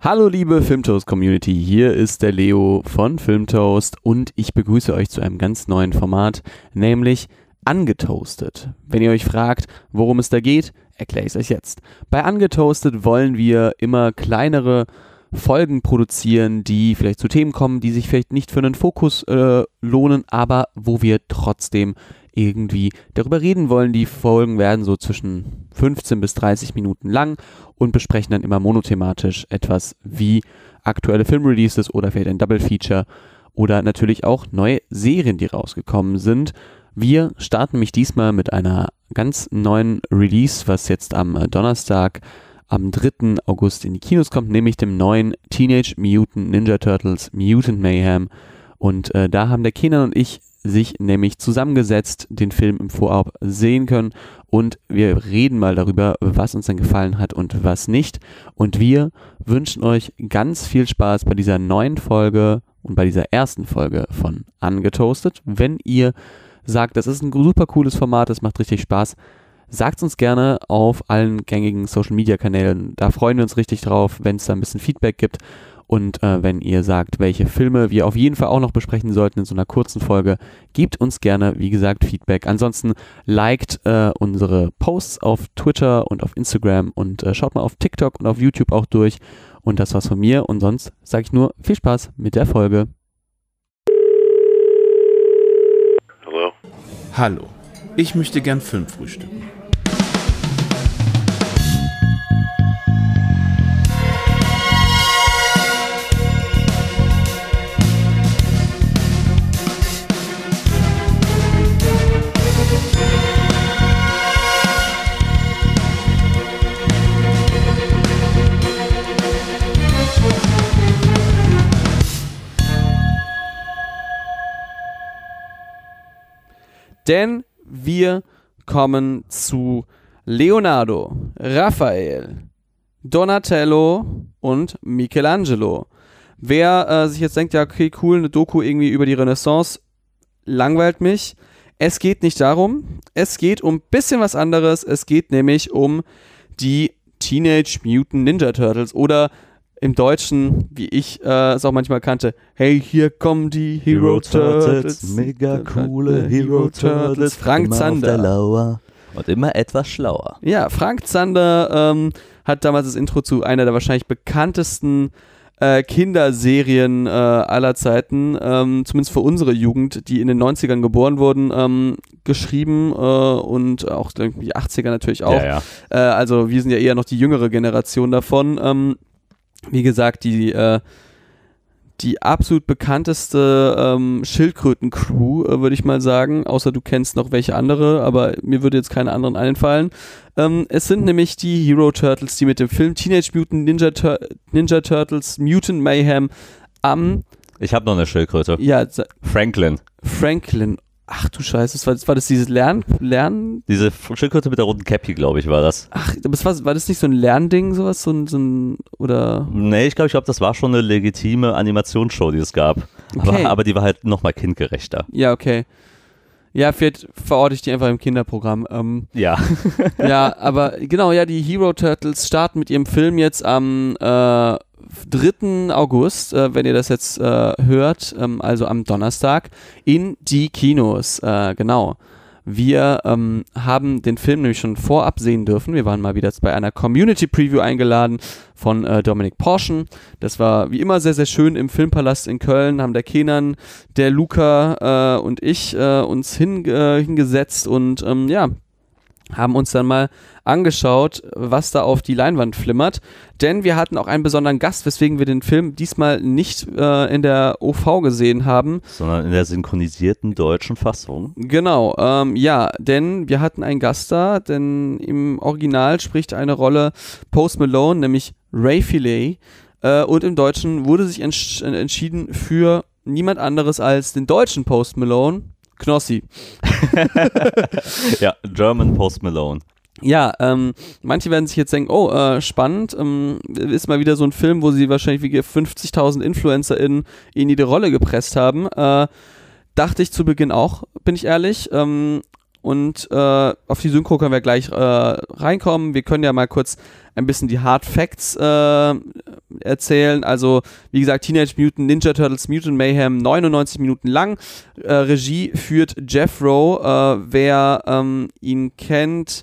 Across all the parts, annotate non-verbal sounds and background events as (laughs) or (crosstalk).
Hallo liebe Filmtoast Community, hier ist der Leo von Filmtoast und ich begrüße euch zu einem ganz neuen Format, nämlich Angetoastet. Wenn ihr euch fragt, worum es da geht, erkläre ich es euch jetzt. Bei Angetoastet wollen wir immer kleinere Folgen produzieren, die vielleicht zu Themen kommen, die sich vielleicht nicht für einen Fokus äh, lohnen, aber wo wir trotzdem irgendwie darüber reden wollen. Die Folgen werden so zwischen 15 bis 30 Minuten lang und besprechen dann immer monothematisch etwas wie aktuelle Filmreleases oder vielleicht ein Double Feature oder natürlich auch neue Serien, die rausgekommen sind. Wir starten mich diesmal mit einer ganz neuen Release, was jetzt am äh, Donnerstag am 3. August in die Kinos kommt, nämlich dem neuen Teenage Mutant Ninja Turtles Mutant Mayhem. Und äh, da haben der Kenan und ich sich nämlich zusammengesetzt, den Film im Vorab sehen können und wir reden mal darüber, was uns dann gefallen hat und was nicht. Und wir wünschen euch ganz viel Spaß bei dieser neuen Folge und bei dieser ersten Folge von Angetoastet. Wenn ihr sagt, das ist ein super cooles Format, das macht richtig Spaß, sagt uns gerne auf allen gängigen Social Media Kanälen. Da freuen wir uns richtig drauf, wenn es da ein bisschen Feedback gibt. Und äh, wenn ihr sagt, welche Filme wir auf jeden Fall auch noch besprechen sollten in so einer kurzen Folge, gebt uns gerne, wie gesagt, Feedback. Ansonsten liked äh, unsere Posts auf Twitter und auf Instagram und äh, schaut mal auf TikTok und auf YouTube auch durch. Und das war's von mir. Und sonst sage ich nur viel Spaß mit der Folge. Hallo. Hallo, ich möchte gern Film frühstücken. Denn wir kommen zu Leonardo, Raphael, Donatello und Michelangelo. Wer äh, sich jetzt denkt, ja, okay, cool, eine Doku irgendwie über die Renaissance, langweilt mich. Es geht nicht darum. Es geht um ein bisschen was anderes. Es geht nämlich um die Teenage Mutant Ninja Turtles oder im Deutschen, wie ich äh, es auch manchmal kannte, hey, hier kommen die Hero, Turtles. Mega coole Hero Turtles. Frank immer Zander. Auf der Lauer. Und immer etwas schlauer. Ja, Frank Zander ähm, hat damals das Intro zu einer der wahrscheinlich bekanntesten äh, Kinderserien äh, aller Zeiten, ähm, zumindest für unsere Jugend, die in den 90ern geboren wurden, ähm, geschrieben äh, und auch die 80er natürlich auch. Ja, ja. Äh, also wir sind ja eher noch die jüngere Generation davon. Ähm, wie gesagt, die, äh, die absolut bekannteste ähm, Schildkröten-Crew, äh, würde ich mal sagen, außer du kennst noch welche andere, aber mir würde jetzt keine anderen einfallen. Ähm, es sind nämlich die Hero Turtles, die mit dem Film Teenage Mutant Ninja, Tur Ninja Turtles Mutant Mayhem am, Ich habe noch eine Schildkröte. ja, Franklin. Franklin, ach du Scheiße, das war, das war das dieses Lern, Lern, Diese Schildkröte mit der roten Cappy, glaube ich, war das. ach, das war, war das nicht so ein Lernding, sowas, so ein, so ein oder, Nee, ich glaube, ich glaub, das war schon eine legitime Animationsshow, die es gab. Okay. Aber, aber die war halt nochmal kindgerechter. ja, okay. Ja, vielleicht verorte ich die einfach im Kinderprogramm. Ähm, Ja. (laughs) ja, aber genau, ja, die Hero Turtles starten mit ihrem Film jetzt am äh, 3. August, äh, wenn ihr das jetzt äh, hört, ähm, also am Donnerstag, in die Kinos. Äh, genau. Wir ähm, haben den Film nämlich schon vorab sehen dürfen. Wir waren mal wieder bei einer Community Preview eingeladen von äh, Dominik Porschen. Das war wie immer sehr, sehr schön im Filmpalast in Köln. Haben der Kenan, der Luca äh, und ich äh, uns hin, hingesetzt und ähm, ja, haben uns dann mal angeschaut, was da auf die Leinwand flimmert. Denn wir hatten auch einen besonderen Gast, weswegen wir den Film diesmal nicht äh, in der OV gesehen haben. Sondern in der synchronisierten deutschen Fassung. Genau, ähm, ja, denn wir hatten einen Gast da, denn im Original spricht eine Rolle Post Malone, nämlich Ray Filet. Äh, und im Deutschen wurde sich entsch entschieden für niemand anderes als den deutschen Post Malone, Knossi. (laughs) Ja, German Post Malone. Ja, ähm, manche werden sich jetzt denken, oh, äh, spannend, ähm, ist mal wieder so ein Film, wo sie wahrscheinlich wie 50.000 InfluencerInnen in jede Rolle gepresst haben. Äh, dachte ich zu Beginn auch, bin ich ehrlich. Ähm, und äh, auf die Synchro können wir gleich äh, reinkommen. Wir können ja mal kurz ein bisschen die Hard Facts äh, erzählen. Also, wie gesagt, Teenage Mutant Ninja Turtles Mutant Mayhem, 99 Minuten lang. Äh, Regie führt Jeff Rowe. Äh, wer ähm, ihn kennt,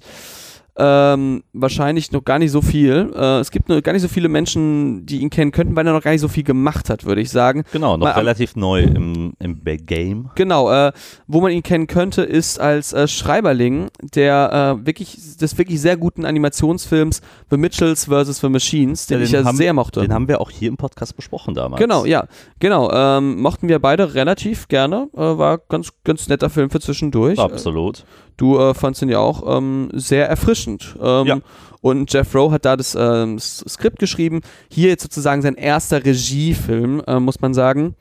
ähm, wahrscheinlich noch gar nicht so viel. Äh, es gibt nur gar nicht so viele Menschen, die ihn kennen könnten, weil er noch gar nicht so viel gemacht hat, würde ich sagen. Genau, noch Mal- relativ neu im, im Game. Genau, äh, wo man ihn kennen könnte, ist als äh, Schreiberling der äh, wirklich des wirklich sehr guten Animationsfilms The Mitchells vs. The Machines, den Ja, ich ja haben, sehr mochte. Den haben wir auch hier im Podcast besprochen damals. Genau, ja, genau. Ähm, mochten wir beide relativ gerne. Äh, war ganz, ganz netter Film für zwischendurch. Absolut. Du äh, fandst ihn ja auch ähm, sehr erfrischend. Ähm, Ja. Und Jeff Rowe hat da das ähm, Skript geschrieben. Hier jetzt sozusagen sein erster Regiefilm, äh, muss man sagen.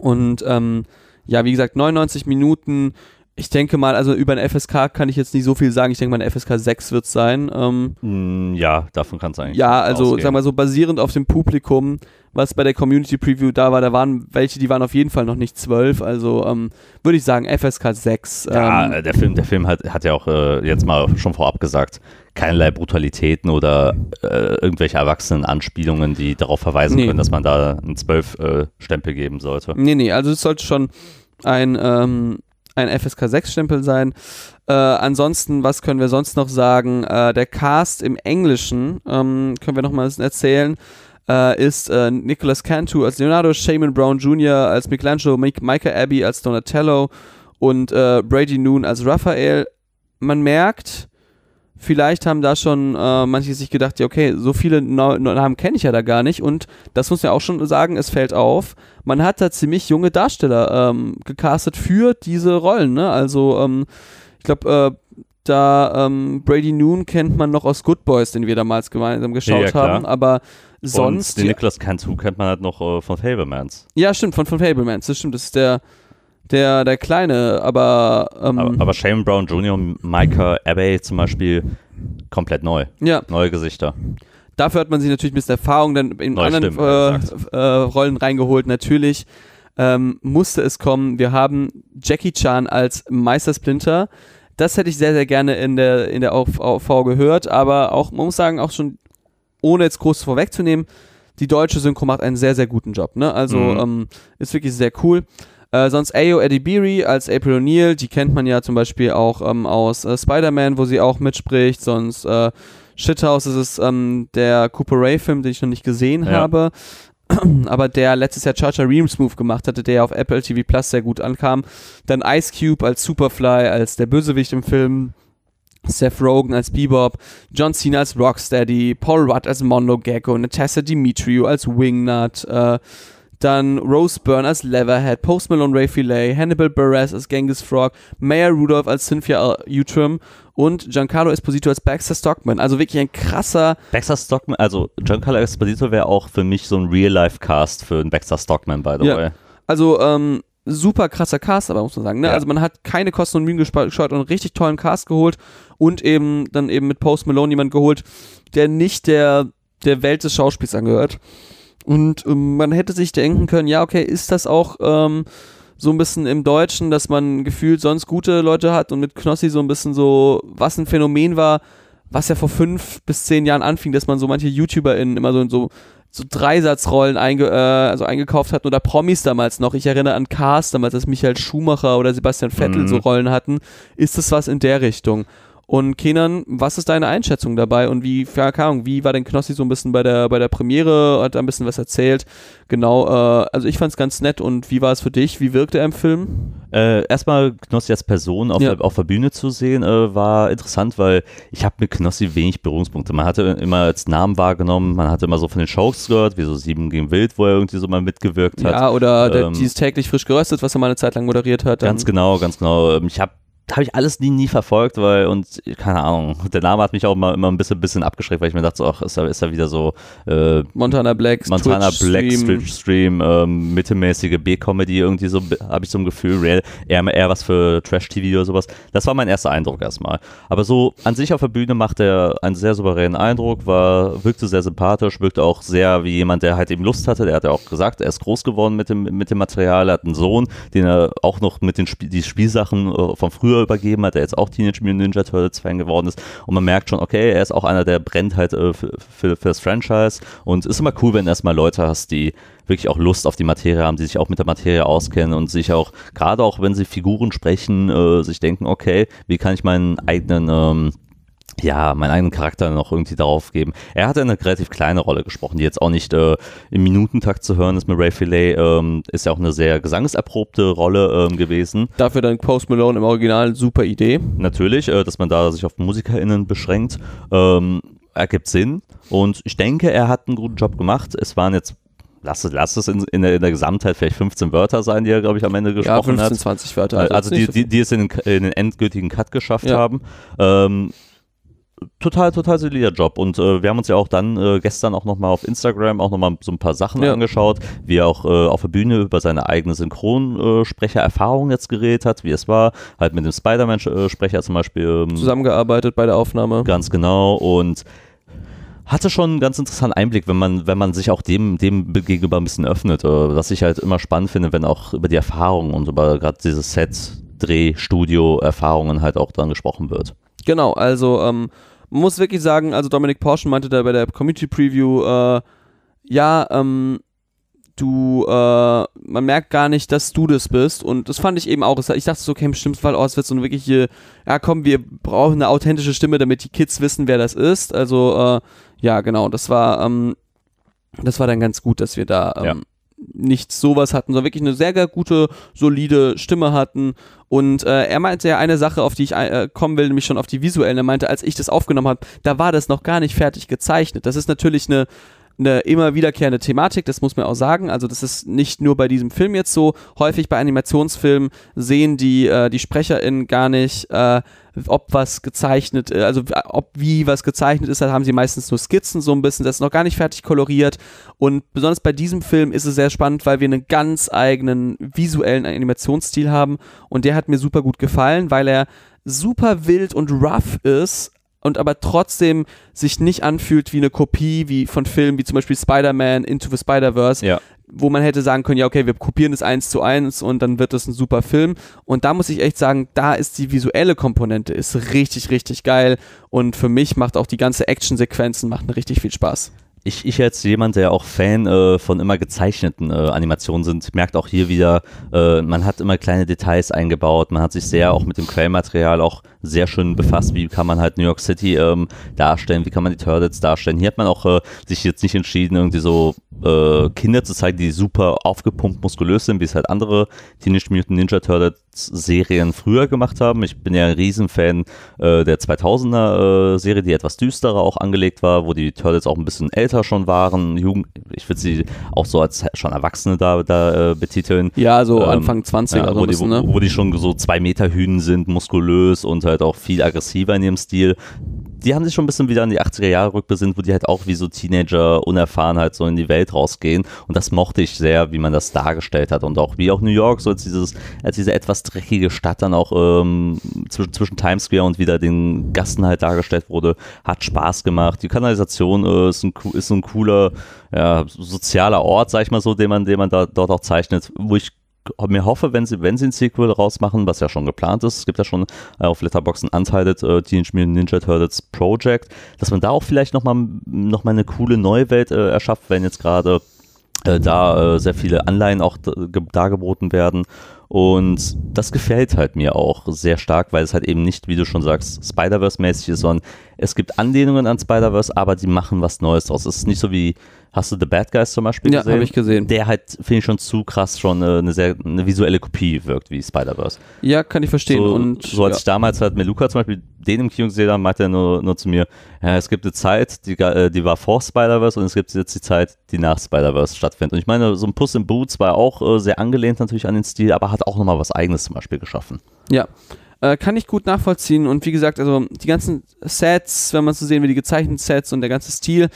Und ähm, ja, wie gesagt, 99 Minuten. Ich denke mal, also über eine FSK kann ich jetzt nicht so viel sagen. Ich denke mal, eine FSK 6 wird es sein. Ähm, Mm, ja, davon kann es eigentlich ja, also ausgehen. sagen wir so, basierend auf dem Publikum, was bei der Community Preview da war, da waren welche, die waren auf jeden Fall noch nicht zwölf, also ähm, würde ich sagen FSK 6. Ja, ähm, äh, der Film, der Film hat, hat ja auch äh, jetzt mal schon vorab gesagt, keinerlei Brutalitäten oder äh, irgendwelche erwachsenen Anspielungen, die darauf verweisen Nee. können, dass man da einen Zwölf-Stempel geben sollte. Nee, nee, also es sollte schon ein, ähm, ein FSK 6-Stempel sein. Äh, ansonsten, was können wir sonst noch sagen? Äh, der Cast im Englischen, ähm, können wir noch mal ein bisschen erzählen, äh, ist äh, Nicholas Cantu als Leonardo, Shaman Brown Jr. als Michelangelo, Micah Abbey als Donatello und äh, Brady Noon als Raphael. Man merkt, vielleicht haben da schon äh, manche sich gedacht, ja, okay, so viele Nau- Namen kenne ich ja da gar nicht und das muss man ja auch schon sagen, es fällt auf, man hat da ziemlich junge Darsteller ähm, gecastet für diese Rollen, ne? Also, ähm, ich glaube, äh, da ähm, Brady Noon kennt man noch aus Good Boys, den wir damals gemeinsam geschaut Ja, haben, aber sonst. Und den Nicholas Cantu kennt man halt noch äh, von Fablemans. ja, stimmt, von, von Fablemans, das stimmt, das ist der, der, der Kleine, aber, ähm, Aber, aber Shane Brown Jr. und Micah Abbey zum Beispiel komplett neu. ja, Neue Gesichter. Dafür hat man sich natürlich bisschen Erfahrung dann in Neue anderen Stimmen, äh, äh, Rollen reingeholt. Natürlich ähm, musste es kommen. Wir haben Jackie Chan als Meister Splinter. Das hätte ich sehr, sehr gerne in der, in der AV gehört, aber auch, man muss sagen, auch schon ohne jetzt groß vorwegzunehmen, die deutsche Synchro macht einen sehr, sehr guten Job. Ne? Also Mhm. ähm, ist wirklich sehr cool. Äh, sonst Ayo Edibiri als April O'Neil, die kennt man ja zum Beispiel auch ähm, aus äh, Spider-Man, wo sie auch mitspricht. Sonst äh, Shithouse ist es ähm, der Cooper Ray-Film, den ich noch nicht gesehen Ja. habe. (clears throat) Aber der letztes Jahr Charger Reams Move gemacht hatte, der auf Apple TV Plus sehr gut ankam. Dann Ice Cube als Superfly, als der Bösewicht im Film. Seth Rogen als Bebop, John Cena als Rocksteady, Paul Rudd als Mondo Gecko, Natasha Dimitriou als Wingnut, äh, dann Rose Byrne als Leatherhead, Post Malone Ray Fillet, Hannibal Buress als Genghis Frog, Mayor Rudolph als Cynthia Utrim und Giancarlo Esposito als Baxter Stockman. Also wirklich ein krasser, Baxter Stockman, also Giancarlo Esposito wäre auch für mich so ein Real-Life-Cast für einen Baxter Stockman, by the Ja. way. also ähm, super krasser Cast, aber muss man sagen. Ne? Ja. Also man hat keine Kosten und Mühen gespa- geschaut und einen richtig tollen Cast geholt und eben dann eben mit Post Malone jemand geholt, der nicht der, der Welt des Schauspiels angehört. Und ähm, man hätte sich denken können, ja, okay, ist das auch ähm, so ein bisschen im Deutschen, dass man gefühlt sonst gute Leute hat und mit Knossi so ein bisschen so, was ein Phänomen war, was ja vor fünf bis zehn Jahren anfing, dass man so manche YouTuberInnen immer so in so so Dreisatzrollen einge, äh, also eingekauft hatten oder Promis damals noch. Ich erinnere an Cars damals, dass Michael Schumacher oder Sebastian Vettel Mhm. so Rollen hatten. Ist das was in der Richtung? Und Kenan, was ist deine Einschätzung dabei und wie, keine Ahnung, wie war denn Knossi so ein bisschen bei der, bei der Premiere, hat da ein bisschen was erzählt? Genau, äh, also ich fand's ganz nett und wie war es für dich? Wie wirkte er im Film? Äh, erstmal Knossi als Person auf, Ja. der, auf der Bühne zu sehen, äh, war interessant, weil ich habe mit Knossi wenig Berührungspunkte. Man hatte immer als Namen wahrgenommen, man hatte immer so von den Shows gehört, wie so Sieben gegen Wild, wo er irgendwie so mal mitgewirkt hat. Ja, oder der, ähm, dieses täglich frisch geröstet, was er mal eine Zeit lang moderiert hat. Ganz genau, ganz genau. Ähm, Ich habe habe ich alles nie, nie verfolgt, weil, und keine Ahnung, der Name hat mich auch immer, immer ein bisschen, bisschen abgeschreckt, weil ich mir dachte, so, ach, ist da, ist da wieder so äh, Montana Black, Montana Twitch Black Stream. Twitch Stream, ähm, mittelmäßige B-Comedy, irgendwie so, habe ich so ein Gefühl, real, eher, eher was für Trash-TV oder sowas. Das war mein erster Eindruck erstmal. Aber so an sich auf der Bühne macht er einen sehr souveränen Eindruck, war, wirkte sehr sympathisch, wirkte auch sehr wie jemand, der halt eben Lust hatte. Der hat ja auch gesagt, er ist groß geworden mit dem, mit dem Material, er hat einen Sohn, den er auch noch mit den Spiel, die Spielsachen äh, von früher übergeben hat, der jetzt auch Teenage Mutant Ninja Turtles Fan geworden ist. Und man merkt schon, okay, er ist auch einer, der brennt halt äh, für, für, das Franchise. Und ist immer cool, wenn du erstmal Leute hast, die wirklich auch Lust auf die Materie haben, die sich auch mit der Materie auskennen und sich auch, gerade auch wenn sie Figuren sprechen, äh, sich denken, okay, wie kann ich meinen eigenen ähm, ja, meinen eigenen Charakter noch irgendwie darauf geben. Er hatte eine relativ kleine Rolle gesprochen, die jetzt auch nicht äh, im Minutentakt zu hören ist mit Ray Filet. Ähm, ist ja auch eine sehr gesangserprobte Rolle ähm, gewesen. Dafür dann Post Malone im Original, super Idee. Natürlich, äh, dass man da sich auf MusikerInnen beschränkt. Ähm, ergibt Sinn. Und ich denke, er hat einen guten Job gemacht. Es waren jetzt lass es, lass es in, in, der, in der Gesamtheit vielleicht 15 Wörter sein, die er, glaube ich, am Ende gesprochen ja, 15, hat. 20 Wörter. Also, also die, die, die es in den, in den endgültigen Cut geschafft Ja. haben. Ähm, total, total solider Job. Und äh, wir haben uns ja auch dann äh, gestern auch nochmal auf Instagram auch nochmal so ein paar Sachen Ja. angeschaut, wie er auch äh, auf der Bühne über seine eigene Synchronsprechererfahrung jetzt geredet hat, wie es war, halt mit dem Spider-Man-Sprecher zum Beispiel. Ähm, Zusammengearbeitet bei der Aufnahme. Ganz genau und hatte schon einen ganz interessanten Einblick, wenn man, wenn man sich auch dem, dem gegenüber ein bisschen öffnet. Äh, was ich halt immer spannend finde, wenn auch über die Erfahrungen und über gerade diese Set, Dreh, Studio-Erfahrungen halt auch dran gesprochen wird. Genau, also ähm, muss wirklich sagen, also Dominik Porschen meinte da bei der Community Preview, äh, ja, ähm, du, äh, man merkt gar nicht, dass du das bist und das fand ich eben auch. Ich dachte so, okay, im schlimmsten Fall, oh, es wird so eine wirkliche, ja komm, wir brauchen eine authentische Stimme, damit die Kids wissen, wer das ist. Also, äh, ja, genau, das war, ähm, das war dann ganz gut, dass wir da ähm. Nicht sowas hatten, sondern wirklich eine sehr, sehr gute, solide Stimme hatten. Und äh, er meinte ja eine Sache, auf die ich äh, kommen will, nämlich schon auf die visuellen. Er meinte, als ich das aufgenommen habe, da war das noch gar nicht fertig gezeichnet. Das ist natürlich eine eine immer wiederkehrende Thematik, das muss man auch sagen. Also das ist nicht nur bei diesem Film jetzt so. Häufig bei Animationsfilmen sehen die, äh, die SprecherInnen gar nicht, äh, ob was gezeichnet, äh, also ob wie was gezeichnet ist, da haben sie meistens nur Skizzen so ein bisschen, das ist noch gar nicht fertig koloriert. Und besonders bei diesem Film ist es sehr spannend, weil wir einen ganz eigenen visuellen Animationsstil haben. Und der hat mir super gut gefallen, weil er super wild und rough ist, und aber trotzdem sich nicht anfühlt wie eine Kopie wie von Filmen wie zum Beispiel Spider-Man Into the Spider-Verse, Ja. wo man hätte sagen können, ja okay, wir kopieren das eins zu eins und dann wird das ein super Film. Und da muss ich echt sagen, da ist die visuelle Komponente ist richtig, richtig geil und für mich macht auch die ganze Actionsequenzen macht richtig viel Spaß. Ich, ich als jemand, der auch Fan äh, von immer gezeichneten äh, Animationen sind, merkt auch hier wieder, äh, man hat immer kleine Details eingebaut, man hat sich sehr auch mit dem Quellmaterial auch sehr schön befasst, wie kann man halt New York City ähm, darstellen, wie kann man die Turtles darstellen. Hier hat man auch äh, sich jetzt nicht entschieden, irgendwie so äh, Kinder zu zeigen, die super aufgepumpt muskulös sind, wie es halt andere Teenage Mutant Ninja Turtles Serien früher gemacht haben. Ich bin ja ein Riesenfan äh, der 2000er äh, Serie, die etwas düsterer auch angelegt war, wo die Turtles auch ein bisschen älter schon waren, Jugend, ich würde sie auch so als schon Erwachsene da, da äh, betiteln. Ja, so Ähm, Anfang 20 Ja, wo, die, bisschen, ne? wo, wo die schon so zwei Meter Hünen sind, muskulös und halt auch viel aggressiver in ihrem Stil. Die haben sich schon ein bisschen wieder an die 80er Jahre rückbesinnt, wo die halt auch wie so Teenager unerfahren halt so in die Welt rausgehen. Und das mochte ich sehr, wie man das dargestellt hat. Und auch wie auch New York, so als, dieses, als diese etwas dreckige Stadt dann auch ähm, zwischen, zwischen Times Square und wieder den Gassen halt dargestellt wurde, hat Spaß gemacht. Die Kanalisation äh, ist, ein, ist ein cooler ja, sozialer Ort, sag ich mal so, den man, den man da, dort auch zeichnet, wo ich mir hoffe, wenn sie, wenn sie ein Sequel rausmachen, was ja schon geplant ist, es gibt ja schon äh, auf Letterboxd ein Untitled äh, Teenage Mutant Ninja Turtles Project, dass man da auch vielleicht nochmal noch mal eine coole neue Welt äh, erschafft, wenn jetzt gerade äh, da äh, sehr viele Anleihen auch dargeboten werden. Und das gefällt halt mir auch sehr stark, weil es halt eben nicht, wie du schon sagst, Spider-Verse-mäßig ist, sondern es gibt Anlehnungen an Spider-Verse, aber die machen was Neues draus. Es ist nicht so wie, hast du The Bad Guys zum Beispiel Ja, gesehen? habe ich gesehen. Der halt, finde ich, schon zu krass schon äh, eine sehr eine visuelle Kopie wirkt wie Spider-Verse. Ja, kann ich verstehen. So, und so als ja. ich damals halt mit Luca zum Beispiel den im Kino gesehen habe, meinte er nur, nur zu mir, ja, es gibt eine Zeit, die, äh, die war vor Spider-Verse und es gibt jetzt die Zeit, die nach Spider-Verse stattfindet. Und ich meine, so ein Puss in Boots war auch äh, sehr angelehnt natürlich an den Stil, aber hat auch nochmal was Eigenes zum Beispiel geschaffen. Ja. Äh, kann ich gut nachvollziehen und wie gesagt, also die ganzen Sets, wenn man so sehen will, die gezeichneten Sets und der ganze Stil,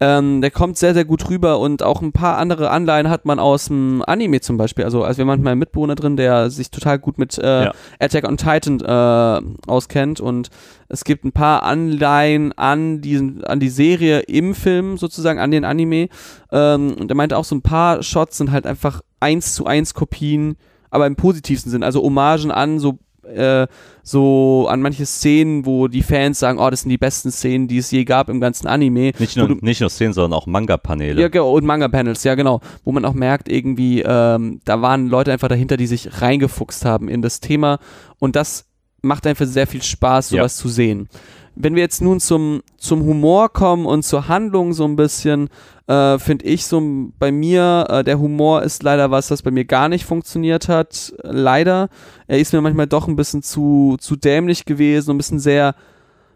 ähm, der kommt sehr, sehr gut rüber und auch ein paar andere Anleihen hat man aus dem Anime zum Beispiel. Also, also wir haben manchmal einen Mitbewohner drin, der sich total gut mit äh, Ja. Attack on Titan äh, auskennt und es gibt ein paar Anleihen an diesen, an die Serie im Film sozusagen, an den Anime. Ähm, und er meinte auch so ein paar Shots sind halt einfach eins zu eins Kopien, aber im positivsten Sinn, also Hommagen an so äh, so an manche Szenen, wo die Fans sagen, oh, das sind die besten Szenen, die es je gab im ganzen Anime. Nicht nur, du- nicht nur Szenen, sondern auch Manga-Paneele. ja, genau, und Manga-Panels, ja genau. Wo man auch merkt, irgendwie, ähm, da waren Leute einfach dahinter, die sich reingefuchst haben in das Thema. Und das macht einfach sehr viel Spaß, Ja. sowas zu sehen. Wenn wir jetzt nun zum, zum Humor kommen und zur Handlung so ein bisschen, äh, finde ich so bei mir, äh, der Humor ist leider was, das bei mir gar nicht funktioniert hat. Leider. Er ist mir manchmal doch ein bisschen zu, zu dämlich gewesen, ein bisschen sehr.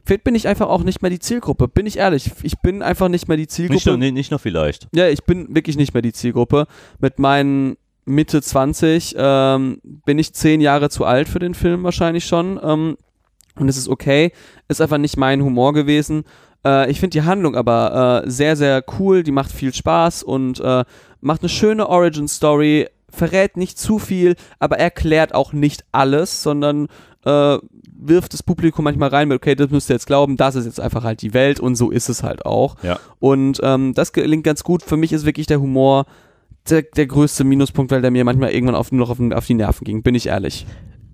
Vielleicht bin ich einfach auch nicht mehr die Zielgruppe, bin ich ehrlich. Ich bin einfach nicht mehr die Zielgruppe. Nicht nee, nicht nur vielleicht. Ja, ich bin wirklich nicht mehr die Zielgruppe. Mit meinen Mitte 20 ähm, bin ich zehn Jahre zu alt für den Film wahrscheinlich schon. Ähm, und es ist okay. Ist einfach nicht mein Humor gewesen. Äh, ich finde die Handlung aber äh, sehr, sehr cool. Die macht viel Spaß und äh, macht eine schöne Origin-Story. Verrät nicht zu viel, aber erklärt auch nicht alles, sondern äh, wirft das Publikum manchmal rein mit, okay, das müsst ihr jetzt glauben, das ist jetzt einfach halt die Welt und so ist es halt auch. Ja. Und ähm, das gelingt ganz gut. Für mich ist wirklich der Humor der, der größte Minuspunkt, weil der mir manchmal irgendwann auf, nur noch auf, auf die Nerven ging, bin ich ehrlich.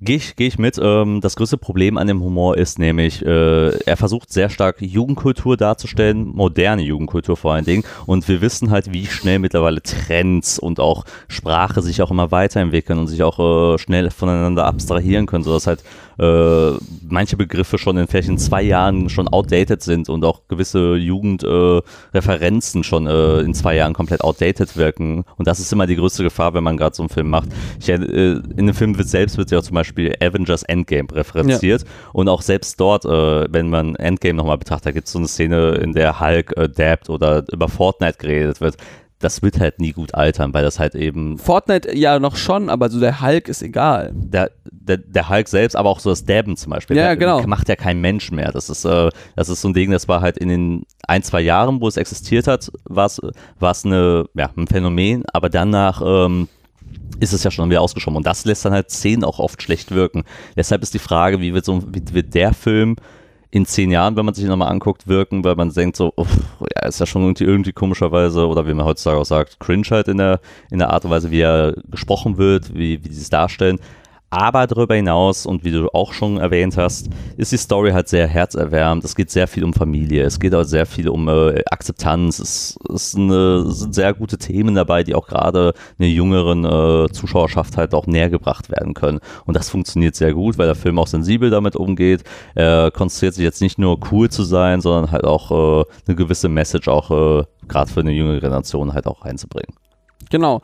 Gehe ich, geh ich mit. Ähm, das größte Problem an dem Humor ist nämlich, äh, er versucht sehr stark Jugendkultur darzustellen, moderne Jugendkultur vor allen Dingen. Und wir wissen halt, wie schnell mittlerweile Trends und auch Sprache sich auch immer weiterentwickeln und sich auch äh, schnell voneinander abstrahieren können, sodass halt äh, manche Begriffe schon in vielleicht in zwei Jahren schon outdated sind und auch gewisse Jugendreferenzen äh, schon äh, in zwei Jahren komplett outdated wirken. Und das ist immer die größte Gefahr, wenn man gerade so einen Film macht. Ich, äh, in dem Film wird selbst wird ja zum Beispiel Avengers Endgame referenziert und auch selbst dort, äh, wenn man Endgame nochmal betrachtet, da gibt es so eine Szene, in der Hulk äh, dabbt oder über Fortnite geredet wird. Das wird halt nie gut altern, weil das halt eben Fortnite ja noch schon, aber so der Hulk ist egal. der, der, der Hulk selbst, aber auch so das Dabben zum Beispiel, Ja, der- genau. macht ja kein Mensch mehr. Das ist, äh, das ist so ein Ding, das war halt in den ein, zwei Jahren, wo es existiert hat, war es war es eine, ja, ein Phänomen, aber danach ähm, ist es ja schon wieder ausgeschoben. Und das lässt dann halt Szenen auch oft schlecht wirken. Deshalb ist die Frage, wie wird, so, wie wird der Film in zehn Jahren, wenn man sich nochmal anguckt, wirken, weil man denkt so, uff, ja, ist ja schon irgendwie, irgendwie komischerweise, oder wie man heutzutage auch sagt, cringe halt in der, in der Art und Weise, wie er gesprochen wird, wie, wie die es darstellen. Aber darüber hinaus, und wie du auch schon erwähnt hast, ist die Story halt sehr herzerwärmend. Es geht sehr viel um Familie, es geht auch sehr viel um äh, Akzeptanz. Es, es, eine, es sind sehr gute Themen dabei, die auch gerade einer jüngeren äh, Zuschauerschaft halt auch näher gebracht werden können. Und das funktioniert sehr gut, weil der Film auch sensibel damit umgeht. Er konzentriert sich jetzt nicht nur cool zu sein, sondern halt auch äh, eine gewisse Message auch äh, gerade für eine jüngere Generation halt auch reinzubringen. Genau.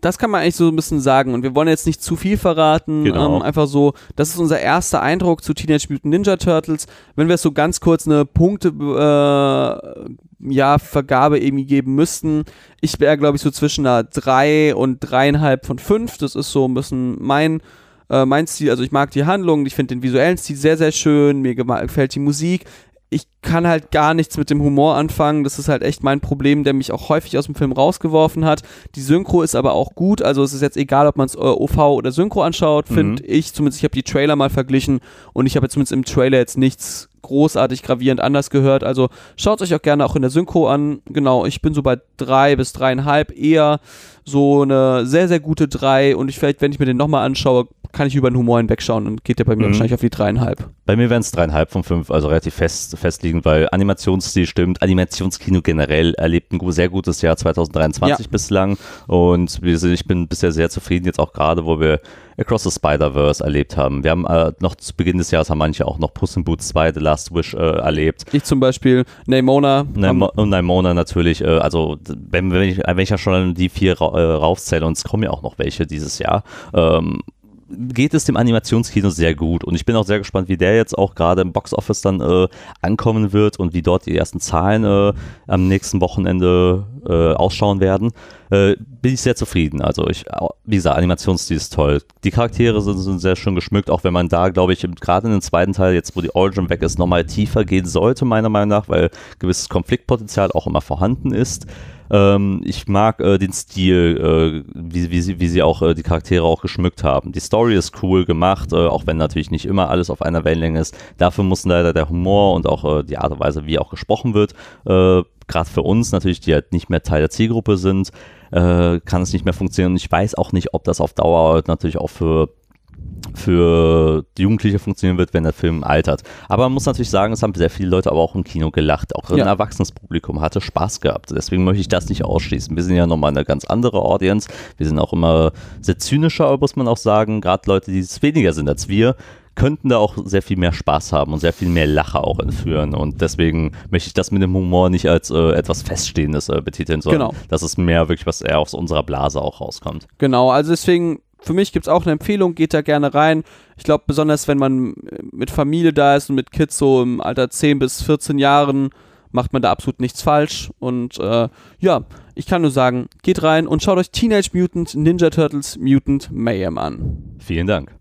Das kann man eigentlich so ein bisschen sagen. Und wir wollen jetzt nicht zu viel verraten. Genau. Ähm, einfach so, das ist unser erster Eindruck zu Teenage Mutant Ninja Turtles. Wenn wir es so ganz kurz eine Punkte, äh, ja, Vergabe irgendwie geben müssten. Ich wäre, glaube ich, so zwischen einer 3 und dreieinhalb von 5. Das ist so ein bisschen mein, äh, mein Stil. Also ich mag die Handlung, ich finde den visuellen Stil sehr, sehr schön. Mir gefällt die Musik. Ich kann halt gar nichts mit dem Humor anfangen. Das ist halt echt mein Problem, der mich auch häufig aus dem Film rausgeworfen hat. Die Synchro ist aber auch gut. Also es ist jetzt egal, ob man es äh, OV oder Synchro anschaut, finde ich. Zumindest ich habe die Trailer mal verglichen und ich habe jetzt zumindest im Trailer jetzt nichts großartig gravierend anders gehört. Also schaut euch auch gerne auch in der Synchro an. Genau, ich bin so bei drei bis dreieinhalb eher so eine sehr, sehr gute drei und ich vielleicht, wenn ich mir den nochmal anschaue, kann ich über den Humor hinwegschauen und geht der bei mir Mhm. wahrscheinlich auf die dreieinhalb. Bei mir wären es dreieinhalb von fünf, also relativ fest, festliegend, weil Animationsstil stimmt. Animationskino generell erlebt ein sehr gutes Jahr 2023 Ja. bislang und ich bin bisher sehr zufrieden, jetzt auch gerade, wo wir Across the Spider-Verse erlebt haben. Wir haben äh, noch zu Beginn des Jahres haben manche auch noch Puss in Boots 2, The Last Wish äh, erlebt. Ich zum Beispiel, Namona. Naimo- Und Naimona natürlich, äh, also wenn, wenn, ich, wenn ich ja schon die vier ra äh, raufzähle und es kommen ja auch noch welche dieses Jahr, ähm, geht es dem Animationskino sehr gut und ich bin auch sehr gespannt, wie der jetzt auch gerade im Boxoffice dann äh, ankommen wird und wie dort die ersten Zahlen äh, am nächsten Wochenende äh, ausschauen werden. Äh, bin ich sehr zufrieden. Also ich, wie gesagt, Animationsstil ist toll. Die Charaktere sind, sind sehr schön geschmückt, auch wenn man da, glaube ich, gerade in den zweiten Teil, jetzt wo die Origin weg ist, nochmal tiefer gehen sollte, meiner Meinung nach, weil gewisses Konfliktpotenzial auch immer vorhanden ist. Ähm, ich mag äh, den Stil, äh, wie, wie, sie, wie sie auch äh, die Charaktere auch geschmückt haben. Die Story ist cool gemacht, äh, auch wenn natürlich nicht immer alles auf einer Wellenlänge ist. Dafür muss leider der Humor und auch äh, die Art und Weise, wie auch gesprochen wird, äh, gerade für uns natürlich, die halt nicht mehr Teil der Zielgruppe sind, äh, kann es nicht mehr funktionieren. Und ich weiß auch nicht, ob das auf Dauer natürlich auch für für die Jugendliche funktionieren wird, wenn der Film altert. Aber man muss natürlich sagen, es haben sehr viele Leute aber auch im Kino gelacht. Auch ein Ja. erwachsenes Publikum hatte Spaß gehabt. Deswegen möchte ich das nicht ausschließen. Wir sind ja nochmal eine ganz andere Audience. Wir sind auch immer sehr zynischer, muss man auch sagen. Gerade Leute, die es weniger sind als wir, könnten da auch sehr viel mehr Spaß haben und sehr viel mehr Lacher auch entführen. Und deswegen möchte ich das mit dem Humor nicht als äh, etwas Feststehendes äh, betiteln, sondern Genau. dass es mehr wirklich was eher aus unserer Blase auch rauskommt. Genau, also deswegen, für mich gibt es auch eine Empfehlung, geht da gerne rein. Ich glaube, besonders wenn man äh, mit Familie da ist und mit Kids so im Alter 10 bis 14 Jahren, macht man da absolut nichts falsch. Und äh, ja, ich kann nur sagen, geht rein und schaut euch Teenage Mutant Ninja Turtles Mutant Mayhem an. Vielen Dank.